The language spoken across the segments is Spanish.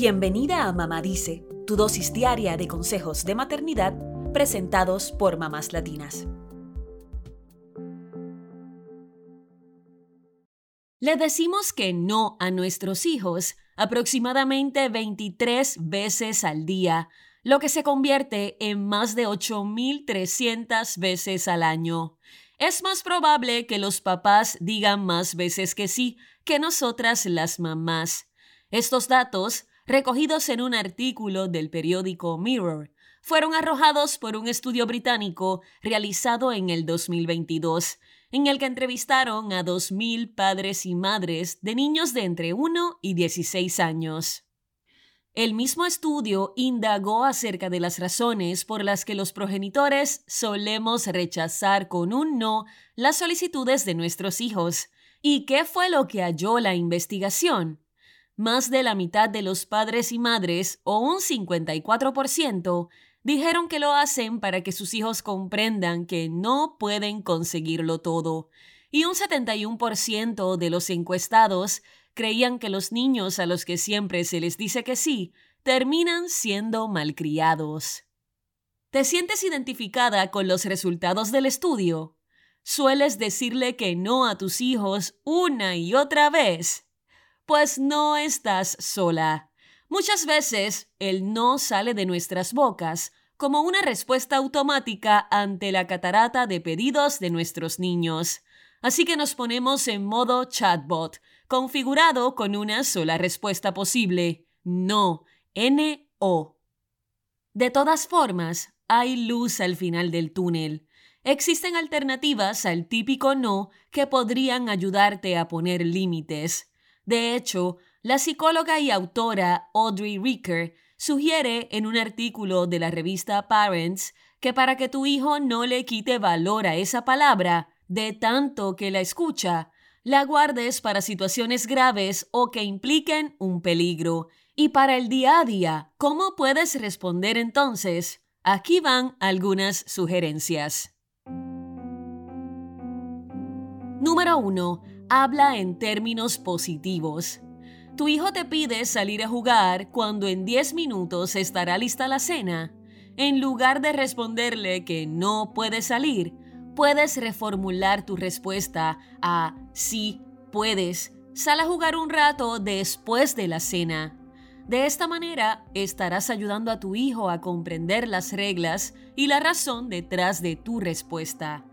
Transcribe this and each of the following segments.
Bienvenida a Mamá Dice, tu dosis diaria de consejos de maternidad presentados por mamás latinas. Le decimos que no a nuestros hijos aproximadamente 23 veces al día, lo que se convierte en más de 8.300 veces al año. Es más probable que los papás digan más veces que sí que nosotras las mamás. Estos datos, recogidos en un artículo del periódico Mirror, fueron arrojados por un estudio británico realizado en el 2022 en el que entrevistaron a 2.000 padres y madres de niños de entre 1 y 16 años. El mismo estudio indagó acerca de las razones por las que los progenitores solemos rechazar con un no las solicitudes de nuestros hijos. ¿Y qué fue lo que halló la investigación? Más de la mitad de los padres y madres, o un 54%, dijeron que lo hacen para que sus hijos comprendan que no pueden conseguirlo todo. Y un 71% de los encuestados creían que los niños a los que siempre se les dice que sí terminan siendo malcriados. ¿Te sientes identificada con los resultados del estudio? ¿Sueles decirle que no a tus hijos una y otra vez? Pues no estás sola. Muchas veces el no sale de nuestras bocas como una respuesta automática ante la catarata de pedidos de nuestros niños. Así que nos ponemos en modo chatbot, configurado con una sola respuesta posible. No. N-O. De todas formas, hay luz al final del túnel. Existen alternativas al típico no que podrían ayudarte a poner límites. De hecho, la psicóloga y autora Audrey Ricker sugiere en un artículo de la revista Parents que para que tu hijo no le quite valor a esa palabra, de tanto que la escucha, la guardes para situaciones graves o que impliquen un peligro. Y para el día a día, ¿cómo puedes responder entonces? Aquí van algunas sugerencias. Número 1. Habla en términos positivos. Tu hijo te pide salir a jugar cuando en 10 minutos estará lista la cena. En lugar de responderle que no puede salir, puedes reformular tu respuesta a sí, puedes. Sal a jugar un rato después de la cena. De esta manera estarás ayudando a tu hijo a comprender las reglas y la razón detrás de tu respuesta.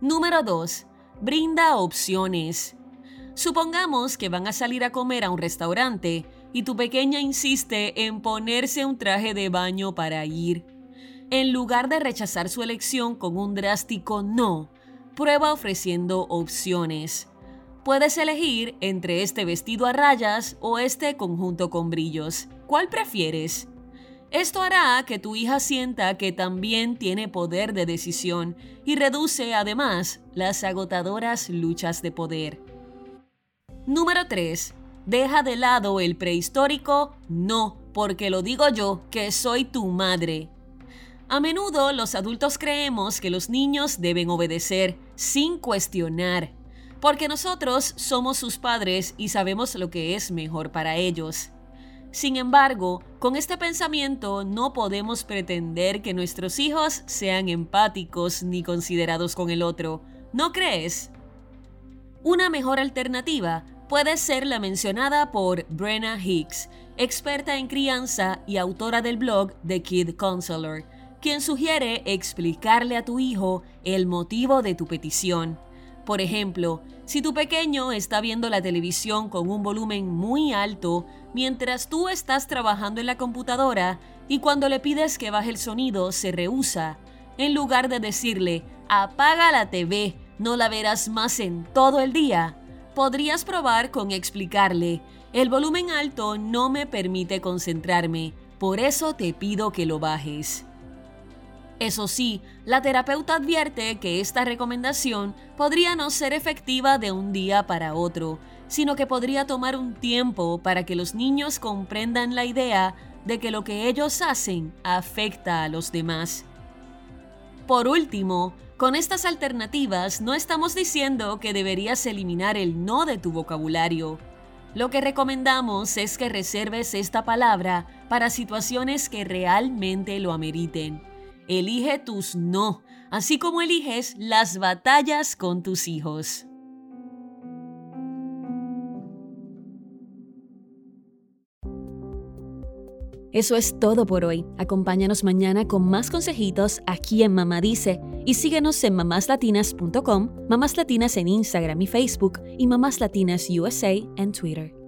Número 2. Brinda opciones. Supongamos que van a salir a comer a un restaurante y tu pequeña insiste en ponerse un traje de baño para ir. En lugar de rechazar su elección con un drástico no, prueba ofreciendo opciones. Puedes elegir entre este vestido a rayas o este conjunto con brillos. ¿Cuál prefieres? Esto hará que tu hija sienta que también tiene poder de decisión y reduce además las agotadoras luchas de poder. Número 3. Deja de lado el prehistórico no, porque lo digo yo, que soy tu madre. A menudo los adultos creemos que los niños deben obedecer sin cuestionar, porque nosotros somos sus padres y sabemos lo que es mejor para ellos. Sin embargo, con este pensamiento no podemos pretender que nuestros hijos sean empáticos ni considerados con el otro, ¿no crees? Una mejor alternativa puede ser la mencionada por Brenna Hicks, experta en crianza y autora del blog The Kid Counselor, quien sugiere explicarle a tu hijo el motivo de tu petición. Por ejemplo, si tu pequeño está viendo la televisión con un volumen muy alto mientras tú estás trabajando en la computadora y cuando le pides que baje el sonido se rehúsa, en lugar de decirle, apaga la TV, no la verás más en todo el día, podrías probar con explicarle, el volumen alto no me permite concentrarme, por eso te pido que lo bajes. Eso sí, la terapeuta advierte que esta recomendación podría no ser efectiva de un día para otro, sino que podría tomar un tiempo para que los niños comprendan la idea de que lo que ellos hacen afecta a los demás. Por último, con estas alternativas no estamos diciendo que deberías eliminar el no de tu vocabulario. Lo que recomendamos es que reserves esta palabra para situaciones que realmente lo ameriten. Elige tus no, así como eliges las batallas con tus hijos. Eso es todo por hoy. Acompáñanos mañana con más consejitos aquí en Mamá Dice y síguenos en mamáslatinas.com, Mamás Latinas en Instagram y Facebook y Mamás Latinas USA en Twitter.